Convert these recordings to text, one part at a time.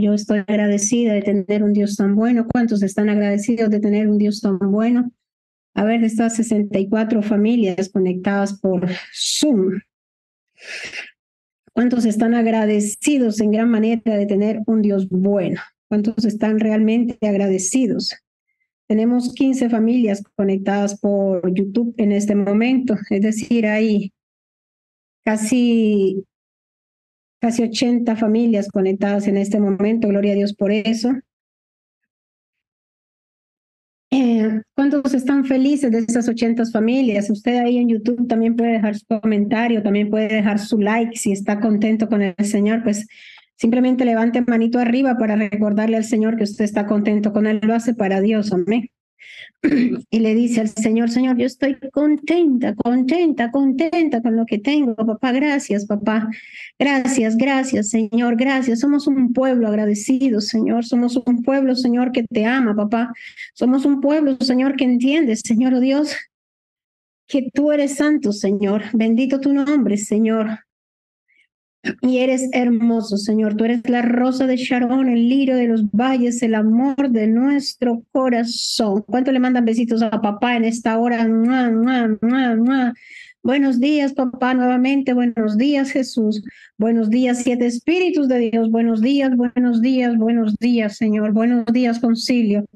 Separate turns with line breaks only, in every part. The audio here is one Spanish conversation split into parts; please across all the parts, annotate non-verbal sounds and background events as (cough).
Yo estoy agradecida de tener un Dios tan bueno. ¿Cuántos están agradecidos de tener un Dios tan bueno? A ver, de estas 64 familias conectadas por Zoom. ¿Cuántos están agradecidos en gran manera de tener un Dios bueno? ¿Cuántos están realmente agradecidos? Tenemos 15 familias conectadas por YouTube en este momento, es decir, hay casi, casi 80 familias conectadas en este momento, gloria a Dios por eso. Eh, ¿Cuántos están felices de esas 80 familias? Usted ahí en YouTube también puede dejar su comentario, también puede dejar su like si está contento con el Señor, pues simplemente levante manito arriba para recordarle al Señor que usted está contento con Él, lo hace para Dios, amén. Y le dice al Señor, Señor, yo estoy contenta, contenta, contenta con lo que tengo, papá, gracias, papá, gracias, gracias, Señor, gracias. Somos un pueblo agradecido, Señor, somos un pueblo, Señor, que te ama, papá. Somos un pueblo, Señor, que entiende, Señor oh Dios, que tú eres santo, Señor. Bendito tu nombre, Señor. Y eres hermoso, Señor. Tú eres la rosa de Sharon, el lirio de los valles, el amor de nuestro corazón. ¿Cuánto le mandan besitos a papá en esta hora? Buenos días, papá, nuevamente. Buenos días, Jesús. Buenos días, siete espíritus de Dios. Buenos días, buenos días, buenos días, Señor. Buenos días, concilio.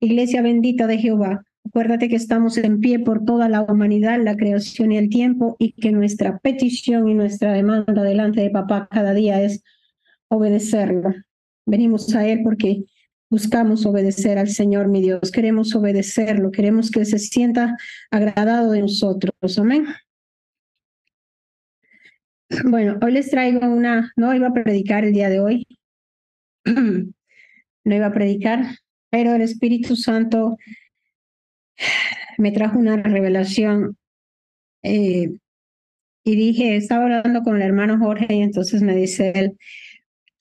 Iglesia bendita de Jehová. Acuérdate que estamos en pie por toda la humanidad, la creación y el tiempo, y que nuestra petición y nuestra demanda delante de papá cada día es obedecerlo. Venimos a Él porque buscamos obedecer al Señor, mi Dios. Queremos obedecerlo, queremos que se sienta agradado de nosotros. Amén. Bueno, hoy les traigo una, no iba a predicar el día de hoy, (clears throat) no iba a predicar, pero el Espíritu Santo me trajo una revelación eh, y dije, estaba hablando con el hermano Jorge y entonces me dice él,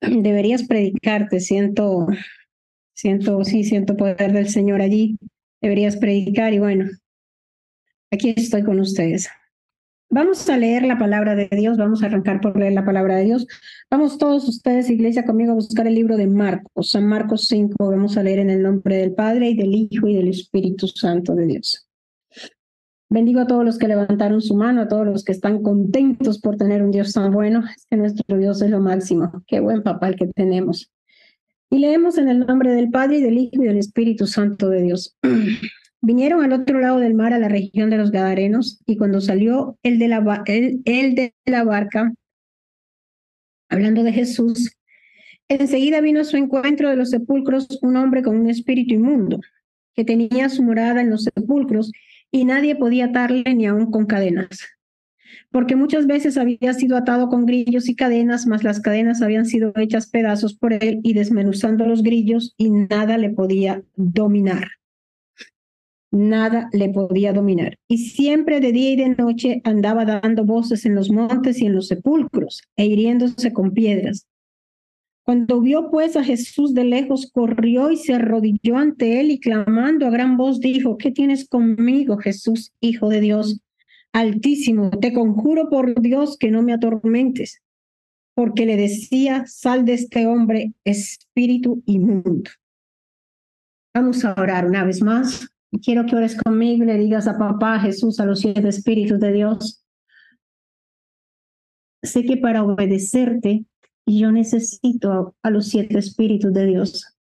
deberías predicarte, siento, siento, sí, siento poder del Señor allí, deberías predicar y bueno, aquí estoy con ustedes. Vamos a leer la palabra de Dios, vamos a arrancar por leer la palabra de Dios. Vamos todos ustedes, iglesia, conmigo a buscar el libro de Marcos, San Marcos 5, vamos a leer en el nombre del Padre y del Hijo y del Espíritu Santo de Dios. Bendigo a todos los que levantaron su mano, a todos los que están contentos por tener un Dios tan bueno. Es que nuestro Dios es lo máximo. Qué buen papá el que tenemos. Y leemos en el nombre del Padre y del Hijo y del Espíritu Santo de Dios. (clears throat) Vinieron al otro lado del mar, a la región de los Gadarenos, y cuando salió el de la, el, de la barca, hablando de Jesús, enseguida vino a su encuentro de los sepulcros un hombre con un espíritu inmundo, que tenía su morada en los sepulcros, y nadie podía atarle ni aun con cadenas, porque muchas veces había sido atado con grillos y cadenas, mas las cadenas habían sido hechas pedazos por él y desmenuzando los grillos, y nada le podía dominar nada le podía dominar. Y siempre de día y de noche andaba dando voces en los montes y en los sepulcros, e hiriéndose con piedras. Cuando vio pues a Jesús de lejos, corrió y se arrodilló ante él y clamando a gran voz dijo, ¿qué tienes conmigo, Jesús, Hijo de Dios? Altísimo, te conjuro por Dios que no me atormentes, porque le decía, sal de este hombre, espíritu inmundo. Vamos a orar una vez más. Quiero que ores conmigo y le digas a papá Jesús, a los siete espíritus de Dios. Sé que para obedecerte yo necesito a, los siete espíritus de Dios.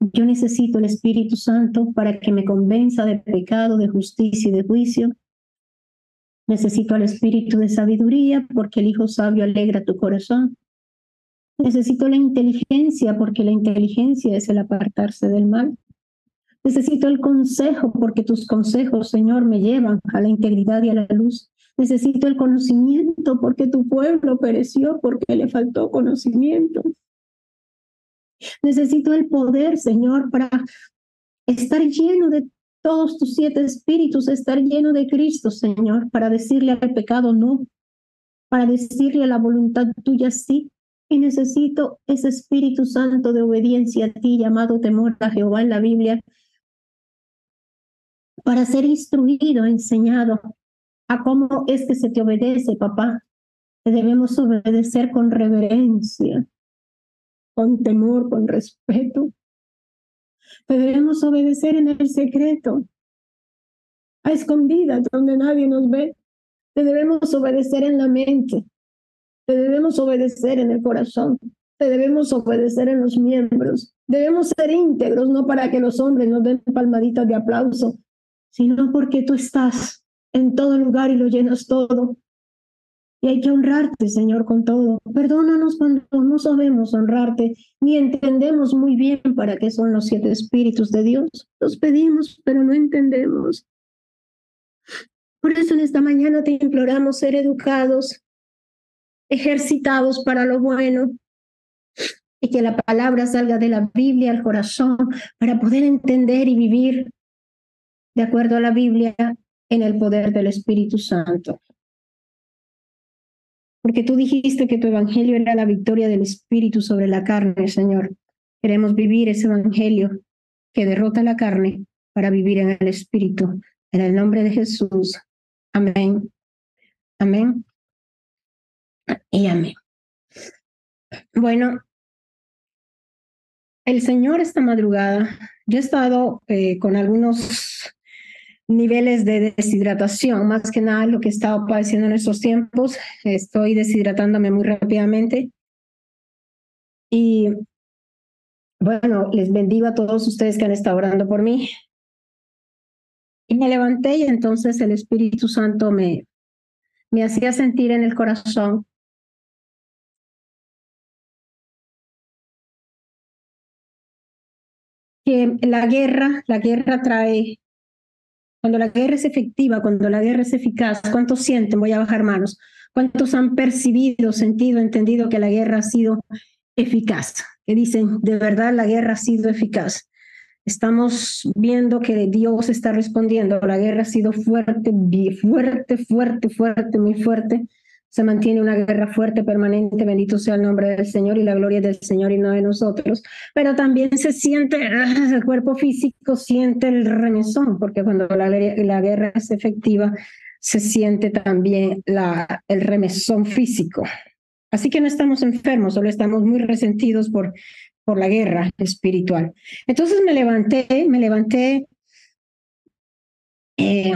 Yo necesito el Espíritu Santo para que me convenza de pecado, de justicia y de juicio. Necesito al Espíritu de sabiduría porque el Hijo sabio alegra tu corazón. Necesito la inteligencia porque la inteligencia es el apartarse del mal. Necesito el consejo porque tus consejos, Señor, me llevan a la integridad y a la luz. Necesito el conocimiento porque tu pueblo pereció porque le faltó conocimiento. Necesito el poder, Señor, para estar lleno de todos tus siete espíritus, estar lleno de Cristo, Señor, para decirle al pecado no, para decirle a la voluntad tuya sí. Y necesito ese Espíritu Santo de obediencia a ti, llamado temor a Jehová en la Biblia, para ser instruido, enseñado a cómo es que se te obedece, papá. Te debemos obedecer con reverencia. con temor, con respeto. debemos obedecer en el secreto, a escondidas, donde nadie nos ve. Te debemos obedecer en la mente. Te debemos obedecer en el corazón. Te debemos obedecer en los miembros. Debemos ser íntegros, no para que los hombres nos den palmaditas de aplauso, sino porque tú estás en todo lugar y lo llenas todo. Y hay que honrarte, Señor, con todo. Perdónanos cuando no sabemos honrarte, ni entendemos muy bien para qué son los siete espíritus de Dios. Los pedimos, pero no entendemos. Por eso en esta mañana te imploramos ser educados, ejercitados para lo bueno, y que la palabra salga de la Biblia al corazón para poder entender y vivir de acuerdo a la Biblia en el poder del Espíritu Santo. Porque tú dijiste que tu evangelio era la victoria del Espíritu sobre la carne, Señor. Queremos vivir ese evangelio que derrota la carne para vivir en el Espíritu. En el nombre de Jesús. Amén. Amén. Y amén. Bueno, el Señor esta madrugada, yo he estado eh, con algunos niveles de deshidratación, más que nada lo que he estado padeciendo en estos tiempos. Estoy deshidratándome muy rápidamente. Y bueno, les bendigo a todos ustedes que han estado orando por mí. Y me levanté y entonces el Espíritu Santo me, me hacía sentir en el corazón que la guerra, la guerra trae, cuando la guerra es efectiva, cuando la guerra es eficaz, ¿cuántos sienten? Voy a bajar manos. ¿Cuántos han percibido, sentido, entendido que la guerra ha sido eficaz? Que dicen, de verdad la guerra ha sido eficaz. Estamos viendo que Dios está respondiendo. La guerra ha sido fuerte, fuerte, fuerte, fuerte, muy fuerte se mantiene una guerra fuerte, permanente, bendito sea el nombre del Señor y la gloria del Señor y no de nosotros, pero también se siente, (laughs) el cuerpo físico siente el remesón, porque cuando la, la guerra es efectiva, se siente también la, el remesón físico. Así que no estamos enfermos, solo estamos muy resentidos por, por la guerra espiritual. Entonces me levanté, me levanté eh,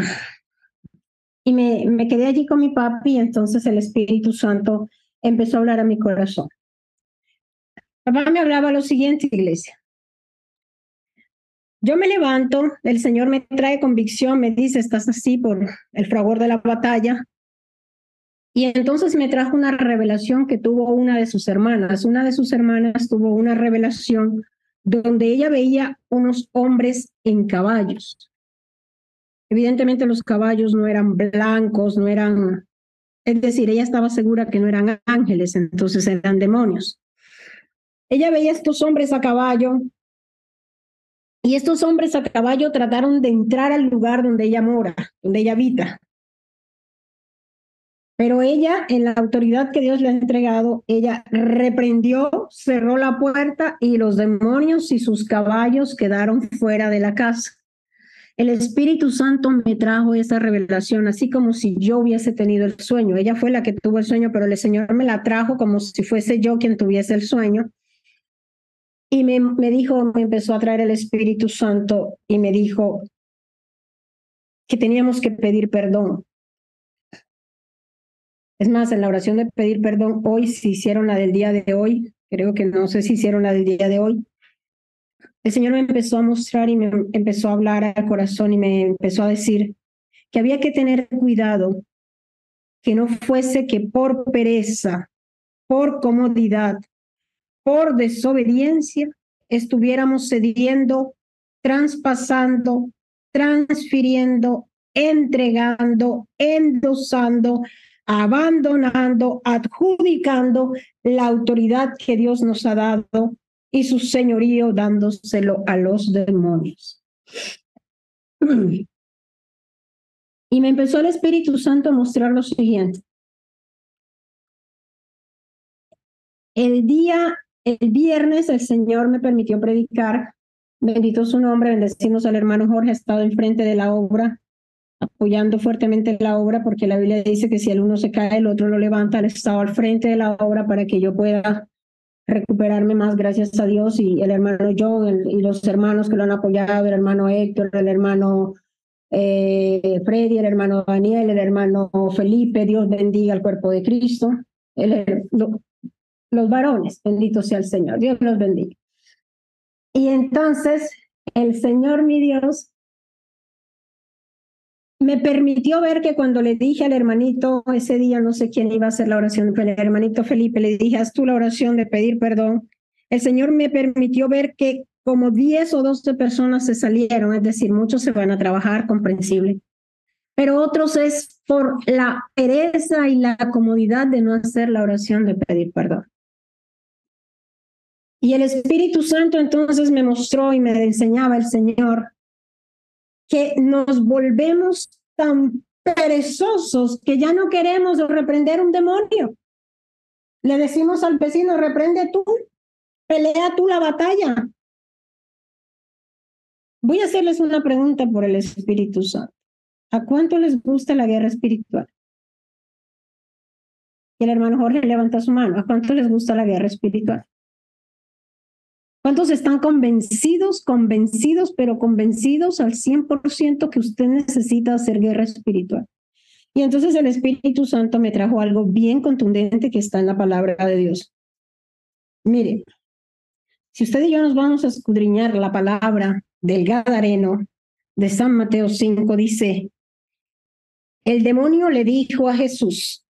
y me, me quedé allí con mi papi y entonces el Espíritu Santo empezó a hablar a mi corazón. Papá me hablaba lo siguiente, iglesia. Yo me levanto, el Señor me trae convicción, me dice, estás así por el fragor de la batalla. Y entonces me trajo una revelación que tuvo una de sus hermanas. Una de sus hermanas tuvo una revelación donde ella veía unos hombres en caballos. Evidentemente los caballos no eran blancos, no eran, es decir, ella estaba segura que no eran ángeles, entonces eran demonios. Ella veía estos hombres a caballo y estos hombres a caballo trataron de entrar al lugar donde ella mora, donde ella habita. Pero ella, en la autoridad que Dios le ha entregado, ella reprendió, cerró la puerta y los demonios y sus caballos quedaron fuera de la casa. El Espíritu Santo me trajo esa revelación, así como si yo hubiese tenido el sueño. Ella fue la que tuvo el sueño, pero el Señor me la trajo como si fuese yo quien tuviese el sueño. Y me, me dijo, me empezó a traer el Espíritu Santo y me dijo que teníamos que pedir perdón. Es más, en la oración de pedir perdón, hoy, si hicieron la del día de hoy, creo que no sé si hicieron la del día de hoy, el Señor me empezó a mostrar y me empezó a hablar al corazón y me empezó a decir que había que tener cuidado, que no fuese que por pereza, por comodidad, por desobediencia, estuviéramos cediendo, traspasando, transfiriendo, entregando, endosando, abandonando, adjudicando la autoridad que Dios nos ha dado y su señorío dándoselo a los demonios. (clears throat) Y me empezó el Espíritu Santo a mostrar lo siguiente. El día, el viernes, el Señor me permitió predicar. Bendito su nombre, bendecimos al hermano Jorge, ha estado enfrente de la obra, apoyando fuertemente la obra, porque la Biblia dice que si el uno se cae, el otro lo levanta. Él estado al frente de la obra para que yo pueda recuperarme más, gracias a Dios, y el hermano John y los hermanos que lo han apoyado, el hermano Héctor, el hermano eh, Freddy, el hermano Daniel, el hermano Felipe, Dios bendiga al cuerpo de Cristo, el, los varones, bendito sea el Señor, Dios los bendiga. Y entonces el Señor mi Dios me permitió ver que cuando le dije al hermanito ese día, no sé quién iba a hacer la oración, el hermanito Felipe, le dije, haz tú la oración de pedir perdón. El Señor me permitió ver que como 10 o 12 personas se salieron, es decir, muchos se van a trabajar, comprensible, pero otros es por la pereza y la comodidad de no hacer la oración de pedir perdón. Y el Espíritu Santo entonces me mostró y me enseñaba el Señor que nos volvemos tan perezosos que ya no queremos reprender un demonio. Le decimos al vecino, reprende tú, pelea tú la batalla. Voy a hacerles una pregunta por el Espíritu Santo. ¿A cuánto les gusta la guerra espiritual? Y el hermano Jorge levanta su mano. ¿A cuánto les gusta la guerra espiritual? ¿Cuántos están convencidos, convencidos, pero convencidos al 100% que usted necesita hacer guerra espiritual? Y entonces el Espíritu Santo me trajo algo bien contundente que está en la palabra de Dios. Mire, si usted y yo nos vamos a escudriñar la palabra del Gadareno de San Mateo 5, dice, el demonio le dijo a Jesús,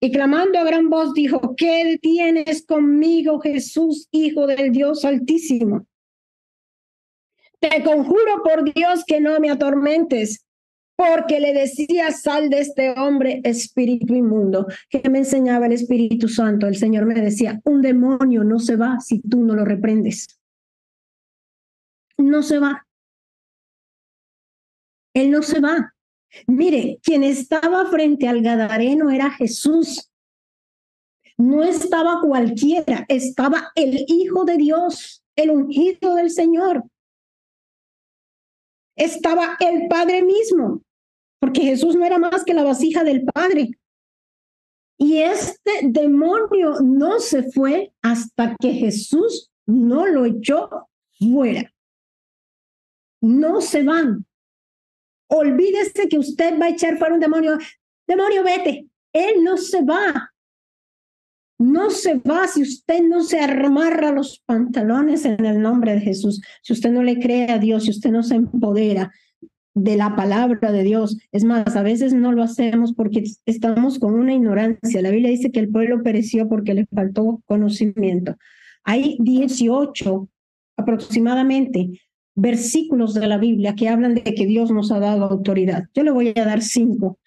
y clamando a gran voz dijo, ¿qué tienes conmigo, Jesús, Hijo del Dios Altísimo? Te conjuro por Dios que no me atormentes, porque le decía, sal de este hombre, espíritu inmundo. que me enseñaba el Espíritu Santo? El Señor me decía, un demonio no se va si tú no lo reprendes. No se va. Él no se va. Mire, quien estaba frente al Gadareno era Jesús. No estaba cualquiera, estaba el Hijo de Dios, el ungido del Señor. Estaba el Padre mismo, porque Jesús no era más que la vasija del Padre. Y este demonio no se fue hasta que Jesús no lo echó fuera. No se van. Olvídese que usted va a echar fuera un demonio. Demonio, vete. Él no se va. No se va si usted no se amarra los pantalones en el nombre de Jesús. Si usted no le cree a Dios, si usted no se empodera de la palabra de Dios. Es más, a veces no lo hacemos porque estamos con una ignorancia. La Biblia dice que el pueblo pereció porque le faltó conocimiento. Hay 18 aproximadamente versículos de la Biblia que hablan de que Dios nos ha dado autoridad. Yo le voy a dar cinco.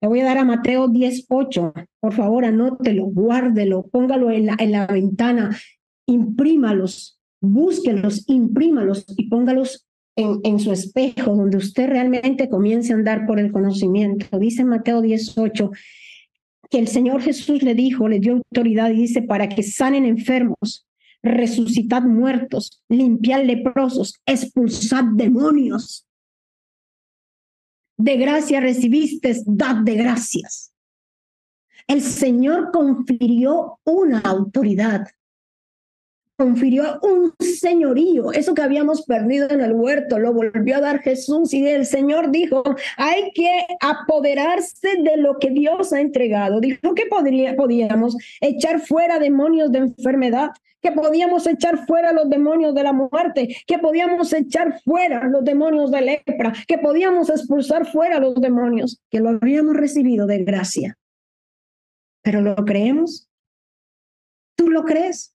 Le voy a dar a Mateo 10.8. Por favor, anótelo, guárdelo, póngalo en la, en la ventana, imprímalos, búsquelos, imprímalos y póngalos en, en, su espejo, donde usted realmente comience a andar por el conocimiento. Dice Mateo 18 que el Señor Jesús le dijo, le dio autoridad y dice, para que sanen enfermos, resucitad muertos, limpiar leprosos, expulsad demonios. De gracia recibiste, dad de gracias. El Señor confirió una autoridad confirió un señorío, eso que habíamos perdido en el huerto, lo volvió a dar Jesús y el Señor dijo, hay que apoderarse de lo que Dios ha entregado. Dijo que podría, podíamos echar fuera demonios de enfermedad, que podíamos echar fuera los demonios de la muerte, que podíamos echar fuera los demonios de lepra, que podíamos expulsar fuera los demonios, que lo habíamos recibido de gracia. Pero ¿lo creemos? ¿Tú lo crees?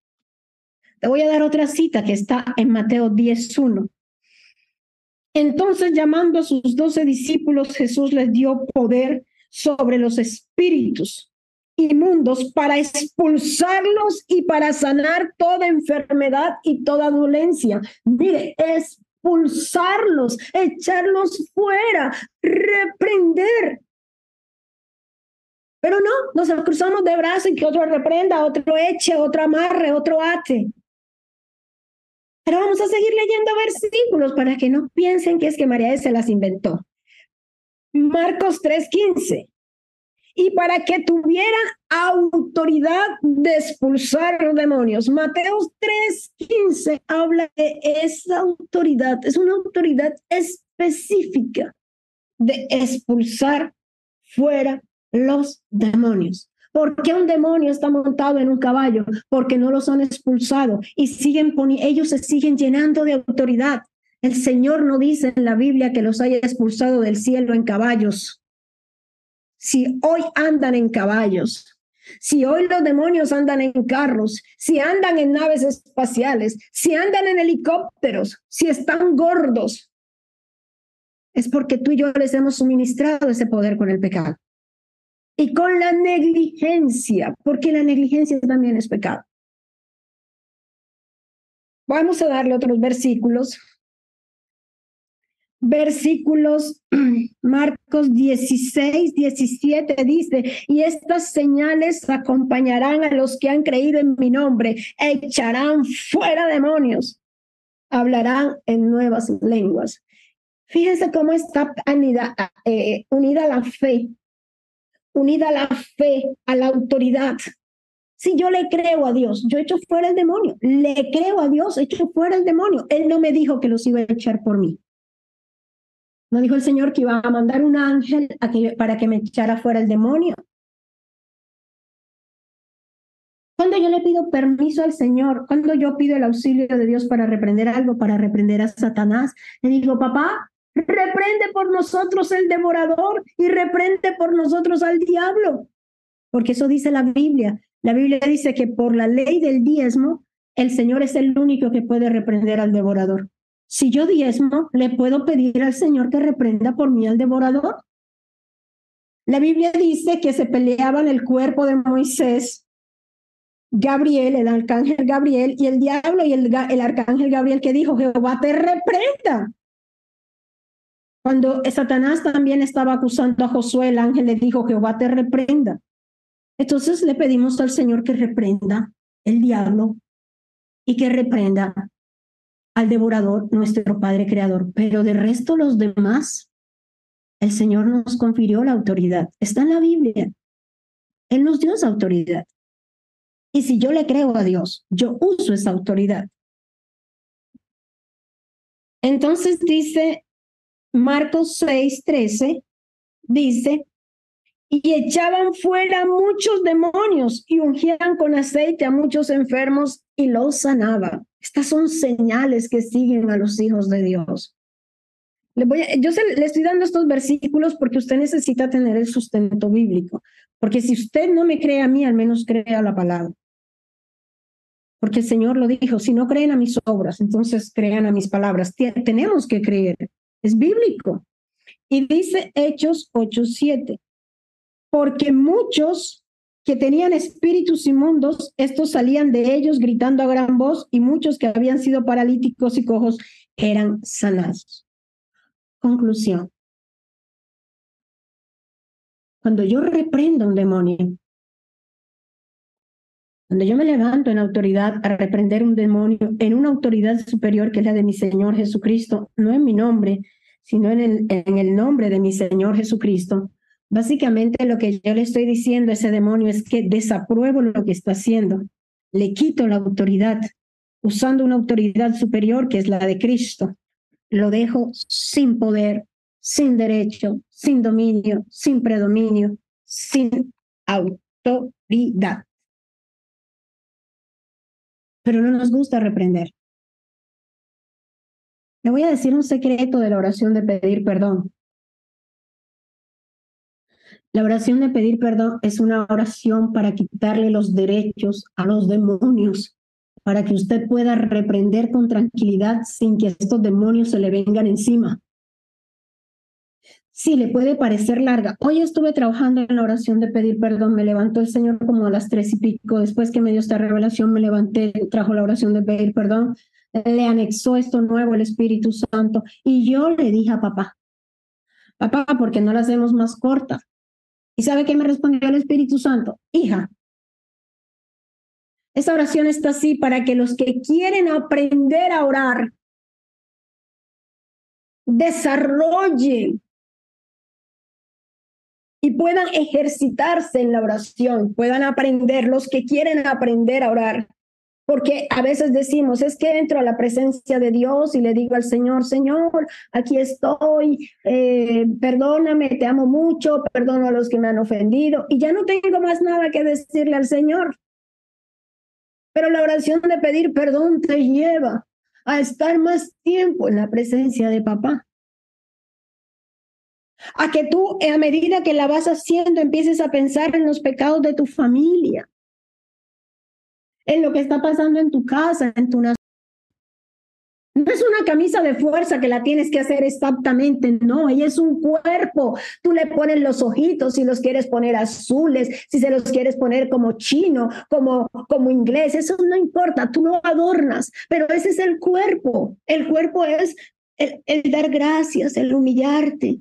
Voy a dar otra cita que está en Mateo 10.1. Entonces, llamando a sus doce discípulos, Jesús les dio poder sobre los espíritus inmundos para expulsarlos y para sanar toda enfermedad y toda dolencia. Mire, expulsarlos, echarlos fuera, reprender. Pero no, nos cruzamos de brazos y que otro reprenda, otro eche, otro amarre, otro ate. Pero vamos a seguir leyendo versículos para que no piensen que es que María se las inventó. Marcos 3:15. y para que tuviera autoridad de expulsar los demonios. Mateo 3:15 habla de esa autoridad, es una autoridad específica de expulsar fuera los demonios. ¿Por qué un demonio está montado en un caballo? Porque no los han expulsado y siguen ellos se siguen llenando de autoridad. El Señor no dice en la Biblia que los haya expulsado del cielo en caballos. Si hoy andan en caballos, si hoy los demonios andan en carros, si andan en naves espaciales, si andan en helicópteros, si están gordos, es porque tú y yo les hemos suministrado ese poder con el pecado y con la negligencia, porque la negligencia también es pecado. Vamos a darle otros versículos. Versículos (clears throat) Marcos 16, 17 dice, y estas señales acompañarán a los que han creído en mi nombre, echarán fuera demonios, hablarán en nuevas lenguas. Fíjense cómo está unida, eh, unida la fe unida a la fe, a la autoridad. Si yo le creo a Dios, yo echo fuera el demonio. Le creo a Dios, echo fuera el demonio. Él no me dijo que los iba a echar por mí. No dijo el Señor que iba a mandar un ángel para que me echara fuera el demonio. Cuando yo le pido permiso al Señor, cuando yo pido el auxilio de Dios para reprender algo, para reprender a Satanás, le digo, papá, Reprende por nosotros el devorador y reprende por nosotros al diablo. Porque eso dice la Biblia. La Biblia dice que por la ley del diezmo, el Señor es el único que puede reprender al devorador. Si yo diezmo, ¿le puedo pedir al Señor que reprenda por mí al devorador? La Biblia dice que se peleaban el cuerpo de Moisés, Gabriel, el arcángel Gabriel, y el diablo y el, el arcángel Gabriel que dijo, Jehová te reprenda. Cuando Satanás también estaba acusando a Josué, el ángel le dijo, Jehová te reprenda. Entonces le pedimos al Señor que reprenda el diablo y que reprenda al devorador, nuestro Padre Creador. Pero de resto los demás, el Señor nos confirió la autoridad. Está en la Biblia. Él nos dio autoridad. Y si yo le creo a Dios, yo uso esa autoridad. Entonces dice Marcos 6, 13 dice, y echaban fuera muchos demonios y ungían con aceite a muchos enfermos y los sanaban. Estas son señales que siguen a los hijos de Dios. Le voy yo le estoy dando estos versículos porque usted necesita tener el sustento bíblico. Porque si usted no me cree a mí, al menos crea la palabra. Porque el Señor lo dijo, si no creen a mis obras, entonces crean a mis palabras. Tenemos que creer. Es bíblico. Y dice Hechos 8:7, porque muchos que tenían espíritus inmundos, estos salían de ellos gritando a gran voz y muchos que habían sido paralíticos y cojos eran sanados. Conclusión. Cuando yo reprendo un demonio, cuando yo me levanto en autoridad a reprender un demonio en una autoridad superior que es la de mi Señor Jesucristo, no en mi nombre, sino en el, nombre de mi Señor Jesucristo, básicamente lo que yo le estoy diciendo a ese demonio es que desapruebo lo que está haciendo, le quito la autoridad, usando una autoridad superior que es la de Cristo, lo dejo sin poder, sin derecho, sin dominio, sin predominio, sin autoridad. Pero no nos gusta reprender. Le voy a decir un secreto de la oración de pedir perdón. La oración de pedir perdón es una oración para quitarle los derechos a los demonios, para que usted pueda reprender con tranquilidad sin que estos demonios se le vengan encima. Sí, le puede parecer larga. Hoy estuve trabajando en la oración de pedir perdón. Me levantó el Señor como a las tres y pico. Después que me dio esta revelación, me levanté, trajo la oración de pedir perdón le anexó esto nuevo el Espíritu Santo. Y yo le dije a papá, papá, ¿por qué no la hacemos más corta? ¿Y sabe qué me respondió el Espíritu Santo? Hija, esta oración está así para que los que quieren aprender a orar desarrollen
y puedan ejercitarse en la oración, puedan aprender los que quieren aprender a orar. Porque a veces decimos, es que entro a la presencia de Dios y le digo al Señor, Señor, aquí estoy, eh, perdóname, te amo mucho, perdono a los que me han ofendido y ya no tengo más nada que decirle al Señor. Pero la oración de pedir perdón te lleva a estar más tiempo en la presencia de papá. A que tú, a medida que la vas haciendo, empieces a pensar en los pecados de tu familia, en lo que está pasando en tu casa, en tu nación. No es una camisa de fuerza que la tienes que hacer exactamente, no, ella es un cuerpo. Tú le pones los ojitos si los quieres poner azules, si se los quieres poner como chino, como, como inglés, eso no importa, tú lo adornas, pero ese es el cuerpo. El cuerpo es el dar gracias, el humillarte,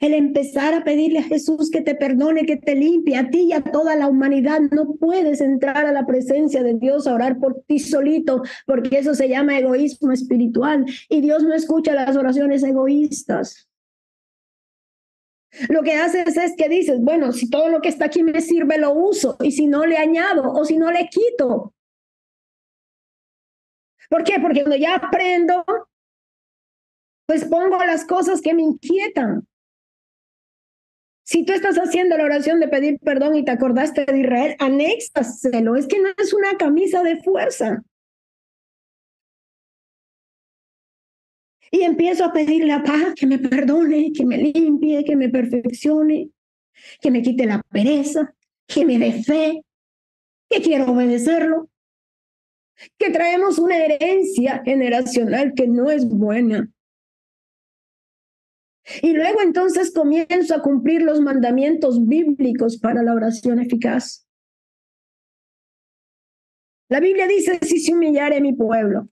el empezar a pedirle a Jesús que te perdone, que te limpie a ti y a toda la humanidad. No puedes entrar a la presencia de Dios a orar por ti solito, porque eso se llama egoísmo espiritual. Y Dios no escucha las oraciones egoístas. Lo que haces es que dices, bueno, si todo lo que está aquí me sirve, lo uso. Y si no le añado o si no le quito. ¿Por qué? Porque cuando ya aprendo, pues pongo las cosas que me inquietan. Si tú estás haciendo la oración de pedir perdón y te acordaste de Israel, anéxaselo. Es que no es una camisa de fuerza. Y empiezo a pedirle a paz que me perdone, que me limpie, que me perfeccione, que me quite la pereza, que me dé fe, que quiero obedecerlo, que traemos una herencia generacional que no es buena. Y luego entonces comienzo a cumplir los mandamientos bíblicos para la oración eficaz. La Biblia dice, si se humillare mi pueblo,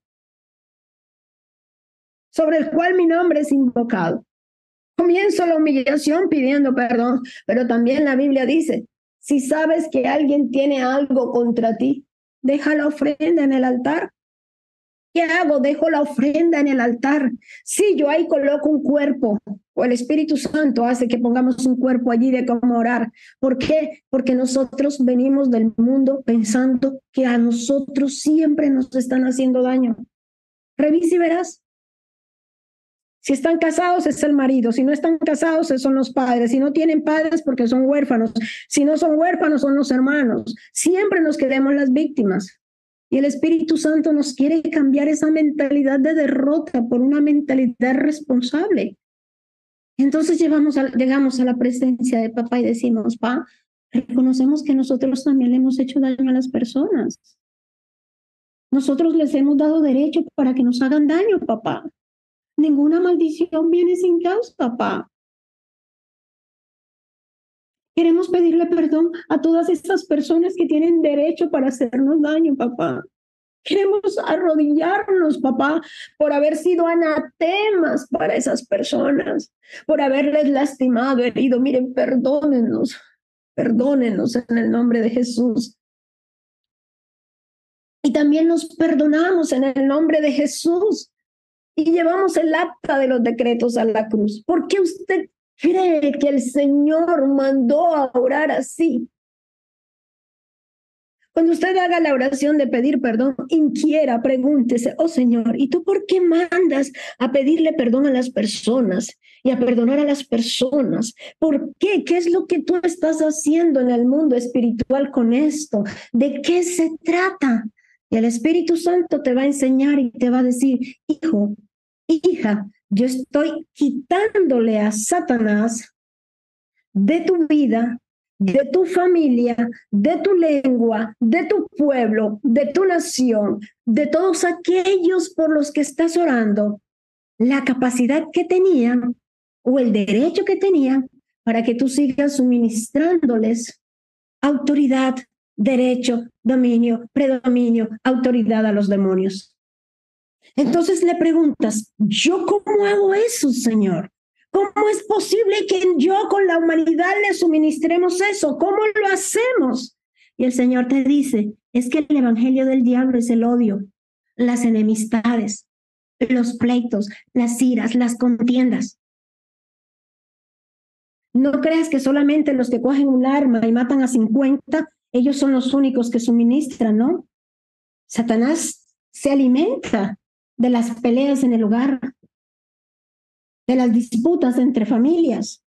sobre el cual mi nombre es invocado. Comienzo la humillación pidiendo perdón, pero también la Biblia dice, si sabes que alguien tiene algo contra ti, deja la ofrenda en el altar ¿Qué hago? Dejo la ofrenda en el altar. Sí, yo ahí coloco un cuerpo, o el Espíritu Santo hace que pongamos un cuerpo allí de cómo orar. ¿Por qué? Porque nosotros venimos del mundo pensando que a nosotros siempre nos están haciendo daño. Revisa y verás. Si están casados es el marido, si no están casados son los padres, si no tienen padres porque son huérfanos, si no son huérfanos son los hermanos. Siempre nos queremos las víctimas. Y el Espíritu Santo nos quiere cambiar esa mentalidad de derrota por una mentalidad responsable. Entonces llegamos a la presencia de papá y decimos, pa, reconocemos que nosotros también le hemos hecho daño a las personas. Nosotros les hemos dado derecho para que nos hagan daño, papá. Ninguna maldición viene sin causa, papá. Queremos pedirle perdón a todas estas personas que tienen derecho para hacernos daño, papá. Queremos arrodillarnos, papá, por haber sido anatemas para esas personas, por haberles lastimado, herido. Miren, perdónenos, perdónenos en el nombre de Jesús. Y también nos perdonamos en el nombre de Jesús y llevamos el acta de los decretos a la cruz. ¿Por qué usted cree que el Señor mandó a orar así. Cuando usted haga la oración de pedir perdón, inquiera, pregúntese, oh Señor, ¿y tú por qué mandas a pedirle perdón a las personas y a perdonar a las personas? ¿Por qué? ¿Qué es lo que tú estás haciendo en el mundo espiritual con esto? ¿De qué se trata? Y el Espíritu Santo te va a enseñar y te va a decir, hijo, hija, yo estoy quitándole a Satanás de tu vida, de tu familia, de tu lengua, de tu pueblo, de tu nación, de todos aquellos por los que estás orando, la capacidad que tenían o el derecho que tenían para que tú sigas suministrándoles autoridad, derecho, dominio, predominio, autoridad a los demonios. Entonces le preguntas, ¿yo cómo hago eso, Señor? ¿Cómo es posible que yo con la humanidad le suministremos eso? ¿Cómo lo hacemos? Y el Señor te dice, es que el Evangelio del diablo es el odio, las enemistades, los pleitos, las iras, las contiendas. No creas que solamente los que cogen un arma y matan a 50, ellos son los únicos que suministran, ¿no? Satanás se alimenta de las peleas en el hogar, de las disputas entre familias.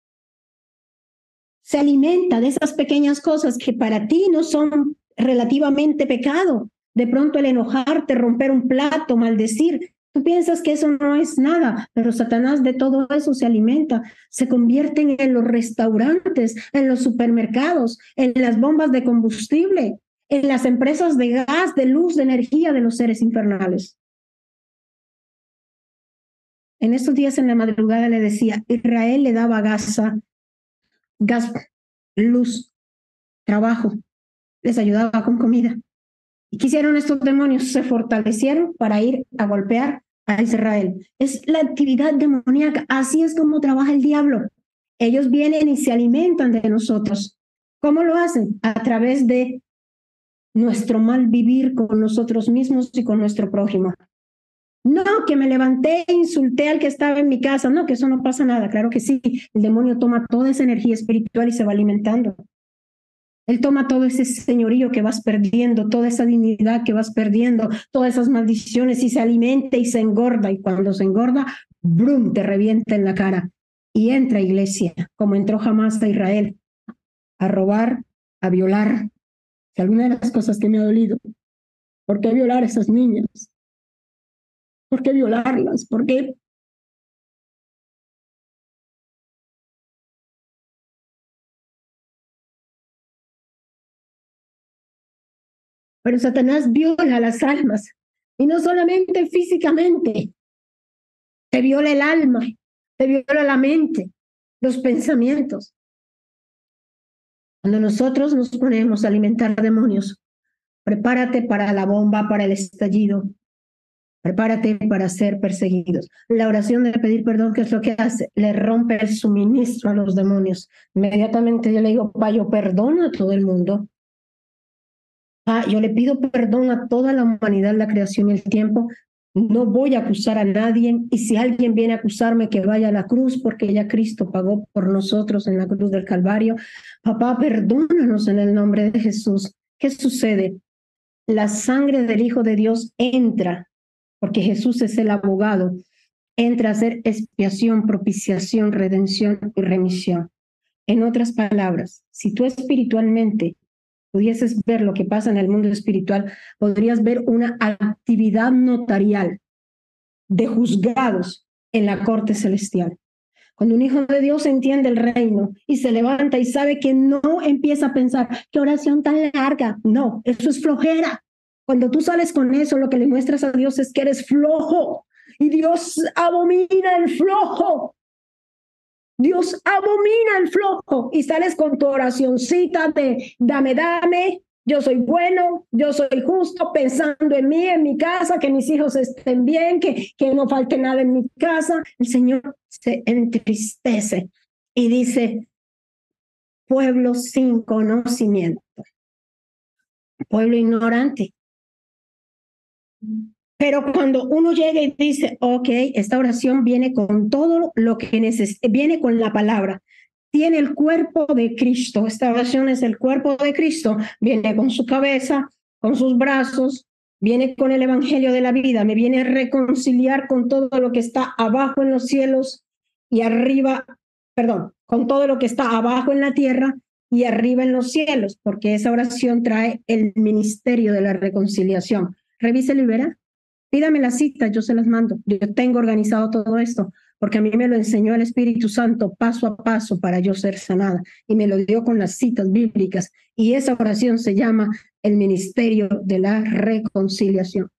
Se alimenta de esas pequeñas cosas que para ti no son relativamente pecado. De pronto el enojarte, romper un plato, maldecir, Tú piensas que eso no es nada, pero Satanás de todo eso se alimenta, se convierten en los restaurantes, en los supermercados, en las bombas de combustible, en las empresas de gas, de luz, de energía de los seres infernales. En estos días en la madrugada le decía, Israel le daba gas, gas, luz, trabajo, les ayudaba con comida. ¿Y qué hicieron estos demonios? Se fortalecieron para ir a golpear a Israel. Es la actividad demoníaca. Así es como trabaja el diablo. Ellos vienen y se alimentan de nosotros. ¿Cómo lo hacen? A través de nuestro mal vivir con nosotros mismos y con nuestro prójimo. No, que me levanté e insulté al que estaba en mi casa. No, que eso no pasa nada. Claro que sí. El demonio toma toda esa energía espiritual y se va alimentando. Él toma todo ese señorío que vas perdiendo, toda esa dignidad que vas perdiendo, todas esas maldiciones y se alimenta y se engorda. Y cuando se engorda, ¡brum! te revienta en la cara. Y entra a iglesia, como entró jamás a Israel, a robar, a violar. Si alguna de las cosas que me ha dolido, ¿por qué violar a esas niñas? ¿Por qué violarlas? ¿Por qué Pero Satanás viola las almas y no solamente físicamente, te viola el alma, te viola la mente, los pensamientos. Cuando nosotros nos ponemos a alimentar demonios, prepárate para la bomba, para el estallido, prepárate para ser perseguidos. La oración de pedir perdón, ¿qué es lo que hace? Le rompe el suministro a los demonios. Inmediatamente yo le digo, Payo, perdona a todo el mundo. Ah, yo le pido perdón a toda la humanidad, la creación y el tiempo. No voy a acusar a nadie y si alguien viene a acusarme que vaya a la cruz porque ya Cristo pagó por nosotros en la cruz del Calvario. Papá, perdónanos en el nombre de Jesús. ¿Qué sucede? La sangre del Hijo de Dios entra, porque Jesús es el abogado, entra a hacer expiación, propiciación, redención y remisión. En otras palabras, si tú espiritualmente pudieses ver lo que pasa en el mundo espiritual, podrías ver una actividad notarial de juzgados en la corte celestial. Cuando un hijo de Dios entiende el reino y se levanta y sabe que no empieza a pensar, qué oración tan larga. No, eso es flojera. Cuando tú sales con eso, lo que le muestras a Dios es que eres flojo y Dios abomina el flojo. Dios abomina el flojo y sales con tu oracioncita de dame, dame, yo soy bueno, yo soy justo, pensando en mí, en mi casa, que mis hijos estén bien, que, que no falte nada en mi casa. El Señor se entristece y dice, pueblo sin conocimiento, pueblo ignorante. Pero cuando uno llega y dice, ok, esta oración viene con todo lo que necesita, viene con la palabra, tiene el cuerpo de Cristo, esta oración es el cuerpo de Cristo, viene con su cabeza, con sus brazos, viene con el Evangelio de la vida, me viene a reconciliar con todo lo que está abajo en los cielos y arriba, perdón, con todo lo que está abajo en la tierra y arriba en los cielos, porque esa oración trae el ministerio de la reconciliación. Revise y verá. Pídame las citas, yo se las mando. Yo tengo organizado todo esto, porque a mí me lo enseñó el Espíritu Santo paso a paso para yo ser sanada. Y me lo dio con las citas bíblicas. Y esa oración se llama el ministerio de la reconciliación.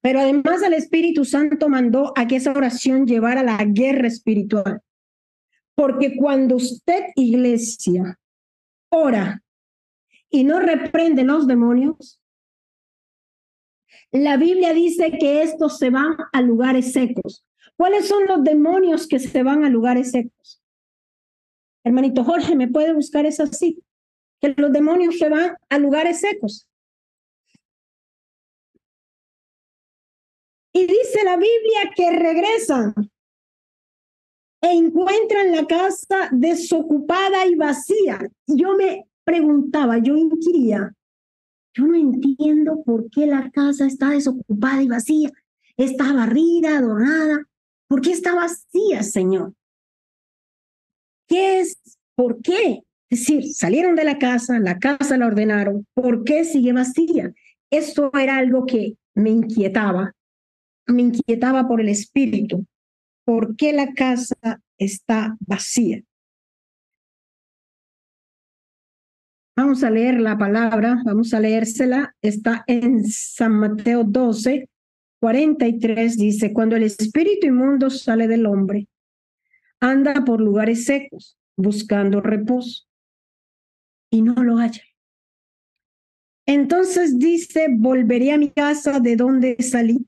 Pero además el Espíritu Santo mandó a que esa oración llevara la guerra espiritual. Porque cuando usted, iglesia, ora y no reprende los demonios, la Biblia dice que estos se van a lugares secos. ¿Cuáles son los demonios que se van a lugares secos? Hermanito Jorge, ¿me puede buscar esa cita? Que los demonios se van a lugares secos. Y dice la Biblia que regresan. e encuentran la casa desocupada y vacía. Yo me preguntaba, yo inquiría, yo no entiendo por qué la casa está desocupada y vacía, está barrida, adornada. ¿Por qué está vacía, Señor? ¿Qué es? ¿Por qué? Es decir, salieron de la casa, la casa la ordenaron, ¿por qué sigue vacía? Esto era algo que me inquietaba, me inquietaba por el espíritu. ¿Por qué la casa está vacía? Vamos a leer la palabra, vamos a leérsela. Está en San Mateo 12, 43. Dice, cuando el espíritu inmundo sale del hombre, anda por lugares secos, buscando reposo, y no lo halla. Entonces dice, volveré a mi casa de donde salí.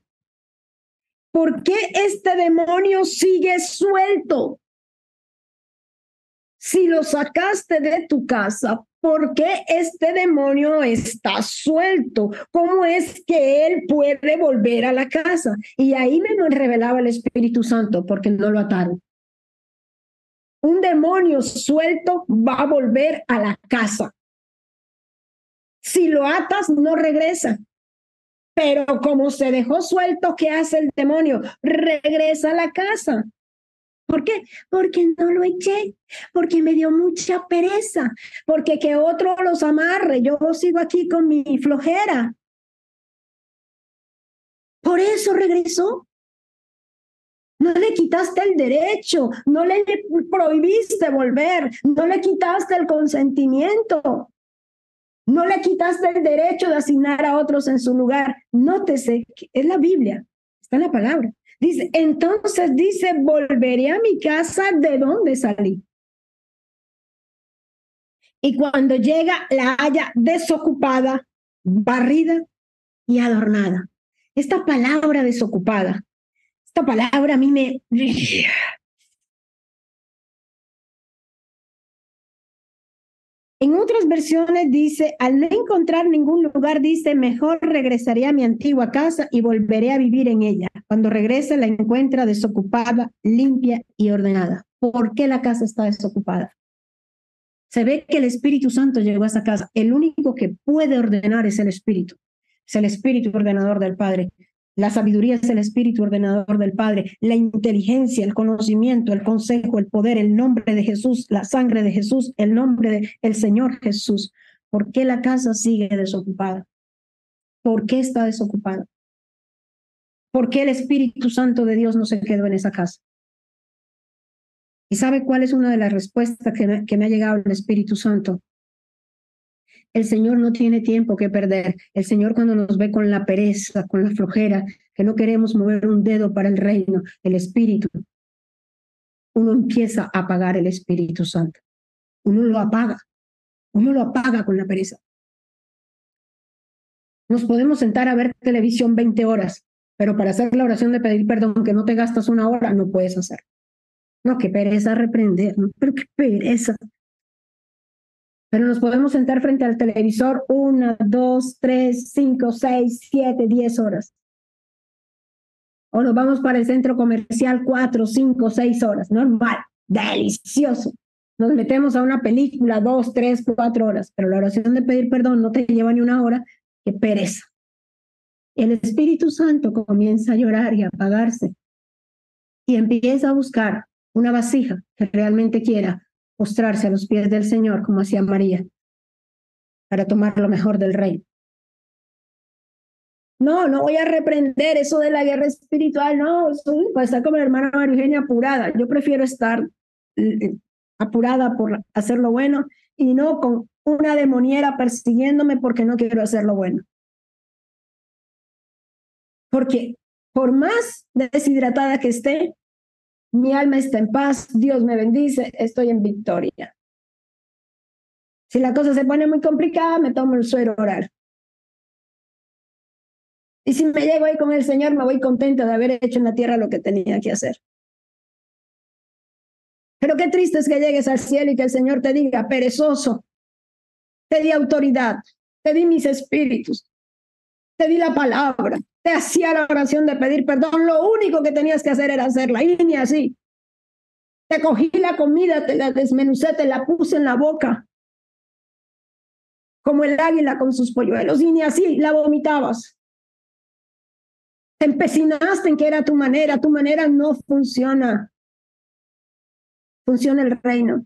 ¿Por qué este demonio sigue suelto? Si lo sacaste de tu casa, ¿por qué este demonio está suelto? ¿Cómo es que él puede volver a la casa? Y ahí me revelaba el Espíritu Santo porque no lo ataron. Un demonio suelto va a volver a la casa. Si lo atas, no regresa. Pero como se dejó suelto, ¿qué hace el demonio? Regresa a la casa. ¿Por qué? Porque no lo eché, porque me dio mucha pereza, porque que otro los amarre, yo sigo aquí con mi flojera. Por eso regresó. No le quitaste el derecho, no le prohibiste volver, no le quitaste el consentimiento, no le quitaste el derecho de asignar a otros en su lugar. Nótese, es la Biblia, está en la palabra. Dice, entonces dice, volveré a mi casa de donde salí. Y cuando llega, la haya desocupada, barrida y adornada. Esta palabra desocupada esta palabra a mí me... En otras versiones dice, al no encontrar ningún lugar, dice, mejor regresaré a mi antigua casa y volveré a vivir en ella. Cuando regrese la encuentra desocupada, limpia y ordenada. ¿Por qué la casa está desocupada? Se ve que el Espíritu Santo llegó a esa casa. El único que puede ordenar es el Espíritu. Es el Espíritu ordenador del Padre. La sabiduría es el espíritu ordenador del Padre, la inteligencia, el conocimiento, el consejo, el poder, el nombre de Jesús, la sangre de Jesús, el nombre del Señor Jesús. ¿Por qué la casa sigue desocupada? ¿Por qué está desocupada? ¿Por qué el Espíritu Santo de Dios no se quedó en esa casa? ¿Y sabe cuál es una de las respuestas que me, que me ha llegado el Espíritu Santo? El Señor no tiene tiempo que perder. El Señor cuando nos ve con la pereza, con la flojera, que no queremos mover un dedo para el reino, el Espíritu, uno empieza a apagar el Espíritu Santo. Uno lo apaga. Uno lo apaga con la pereza. Nos podemos sentar a ver televisión 20 horas, pero para hacer la oración de pedir perdón, que no te gastas una hora, no puedes hacer. No, qué pereza reprender, pero qué pereza. Pero nos podemos sentar frente al televisor una, dos, tres, cinco, seis, siete, diez horas. O nos vamos para el centro comercial cuatro, cinco, seis horas. Normal, delicioso. Nos metemos a una película dos, tres, cuatro horas. Pero la oración de pedir perdón no te lleva ni una hora. Qué pereza. El Espíritu Santo comienza a llorar y a apagarse. Y empieza a buscar una vasija que realmente quiera postrarse a los pies del Señor como hacía María, para tomar lo mejor del rey. No, no voy a reprender eso de la guerra espiritual, no, para estar como la hermana María apurada. Yo prefiero estar eh, apurada por hacer lo bueno y no con una demoniera persiguiéndome porque no quiero hacer lo bueno. Porque por más deshidratada que esté, mi alma está en paz, Dios me bendice, estoy en victoria. Si la cosa se pone muy complicada, me tomo el suero oral. Y si me llego ahí con el Señor, me voy contenta de haber hecho en la tierra lo que tenía que hacer. Pero qué triste es que llegues al cielo y que el Señor te diga, perezoso, te di autoridad, te di mis espíritus, te di la palabra, te hacía la oración de pedir perdón, lo único que tenías que hacer era hacerla, y ni así. Te cogí la comida, te la desmenucé, te la puse en la boca. Como el águila con sus polluelos, y ni así la vomitabas. Te empecinaste en que era tu manera, tu manera no funciona. Funciona el reino.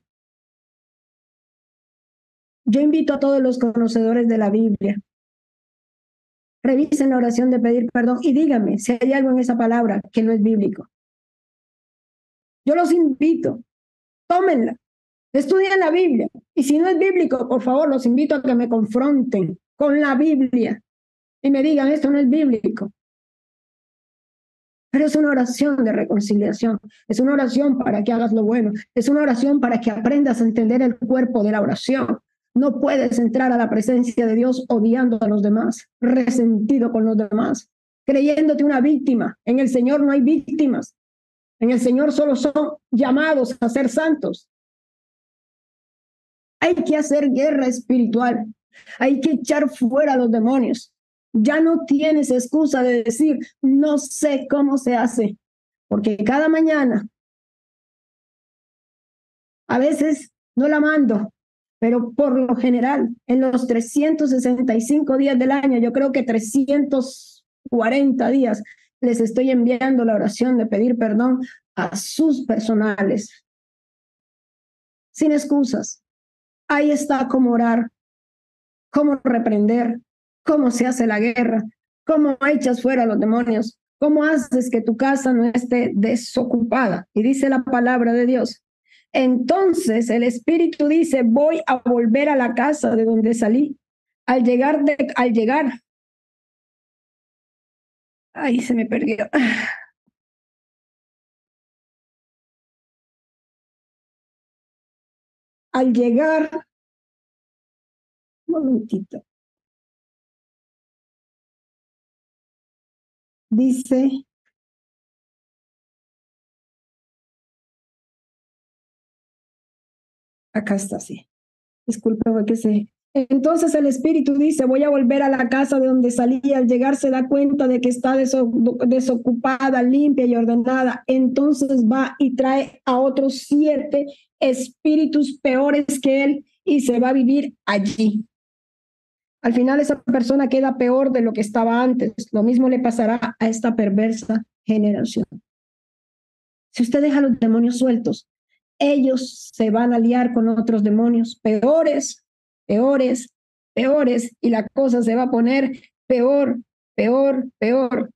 Yo invito a todos los conocedores de la Biblia. Revisen la oración de pedir perdón y díganme si hay algo en esa palabra que no es bíblico. Yo los invito, tómenla, estudien la Biblia. Y si no es bíblico, por favor, los invito a que me confronten con la Biblia y me digan, esto no es bíblico. Pero es una oración de reconciliación, es una oración para que hagas lo bueno, es una oración para que aprendas a entender el cuerpo de la oración. No puedes entrar a la presencia de Dios odiando a los demás, resentido con los demás, creyéndote una víctima. En el Señor no hay víctimas. En el Señor solo son llamados a ser santos. Hay que hacer guerra espiritual. Hay que echar fuera a los demonios. Ya no tienes excusa de decir, no sé cómo se hace, porque cada mañana, a veces no la mando, pero por lo general, en los 365 días del año, yo creo que 340 días, les estoy enviando la oración de pedir perdón a sus personales. Sin excusas. Ahí está cómo orar, cómo reprender, cómo se hace la guerra, cómo echas fuera a los demonios, cómo haces que tu casa no esté desocupada. Y dice la palabra de Dios. Entonces el Espíritu dice, voy a volver a la casa de donde salí. Al llegar, de, al llegar, ahí se me perdió. Al llegar, un momentito. dice, acá está, sí. Disculpe, que. Entonces el espíritu dice, voy a volver a la casa de donde salí. Al llegar se da cuenta de que está desocupada, limpia y ordenada. Entonces va y trae a otros siete espíritus peores que él y se va a vivir allí. Al final esa persona queda peor de lo que estaba antes. Lo mismo le pasará a esta perversa generación. Si usted deja a los demonios sueltos, ellos se van a liar con otros demonios peores, peores, peores, y la cosa se va a poner peor, peor, peor.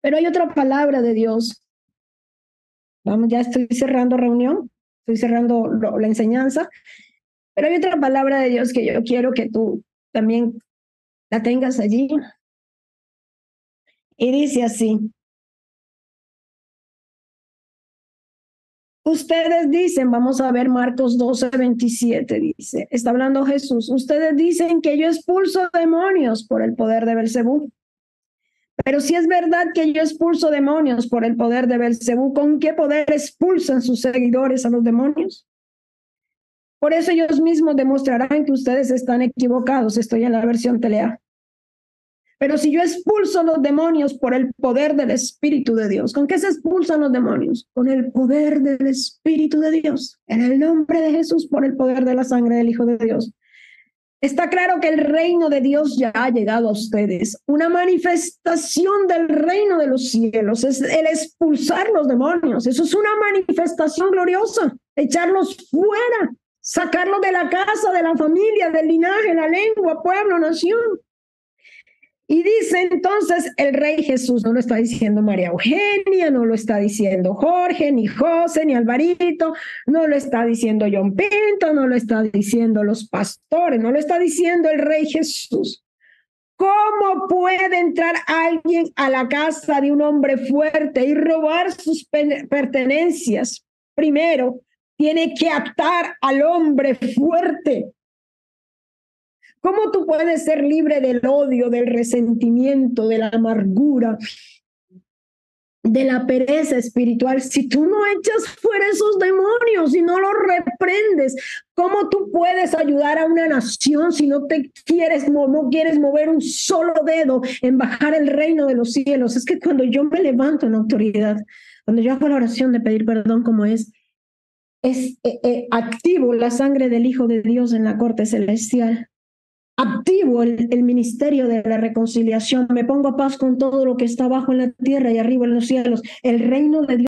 Pero hay otra palabra de Dios. Vamos, ya estoy cerrando reunión, estoy cerrando la enseñanza. Pero hay otra palabra de Dios que yo quiero que tú también la tengas allí. Y dice así. Ustedes dicen, vamos a ver Marcos 12, 27, dice, está hablando Jesús, ustedes dicen que yo expulso demonios por el poder de Belcebú. Pero si es verdad que yo expulso demonios por el poder de Belcebú, ¿con qué poder expulsan sus seguidores a los demonios? Por eso ellos mismos demostrarán que ustedes están equivocados. Estoy en la versión telea. Pero si yo expulso los demonios por el poder del Espíritu de Dios, ¿con qué se expulsan los demonios? Con el poder del Espíritu de Dios, en el nombre de Jesús, por el poder de la sangre del Hijo de Dios. Está claro que el reino de Dios ya ha llegado a ustedes. Una manifestación del reino de los cielos es el expulsar los demonios. Eso es una manifestación gloriosa, echarlos fuera sacarlo de la casa, de la familia, del linaje, la lengua, pueblo, nación. Y dice entonces el rey Jesús, no lo está diciendo María Eugenia, no lo está diciendo Jorge, ni José, ni Alvarito, no lo está diciendo John Pinto, no lo está diciendo los pastores, no lo está diciendo el rey Jesús. ¿Cómo puede entrar alguien a la casa de un hombre fuerte y robar sus pertenencias? Primero, tiene que atar al hombre fuerte. ¿Cómo tú puedes ser libre del odio, del resentimiento, de la amargura, de la pereza espiritual si tú no echas fuera esos demonios y no los reprendes? ¿Cómo tú puedes ayudar a una nación si no te quieres, no quieres mover un solo dedo en bajar el reino de los cielos? Es que cuando yo me levanto en autoridad, Cuando yo hago la oración de pedir perdón como es, es eh, eh, activo la sangre del Hijo de Dios en la corte celestial. Activo el, ministerio de la reconciliación. Me pongo a paz con todo lo que está abajo en la tierra y arriba en los cielos. El reino de Dios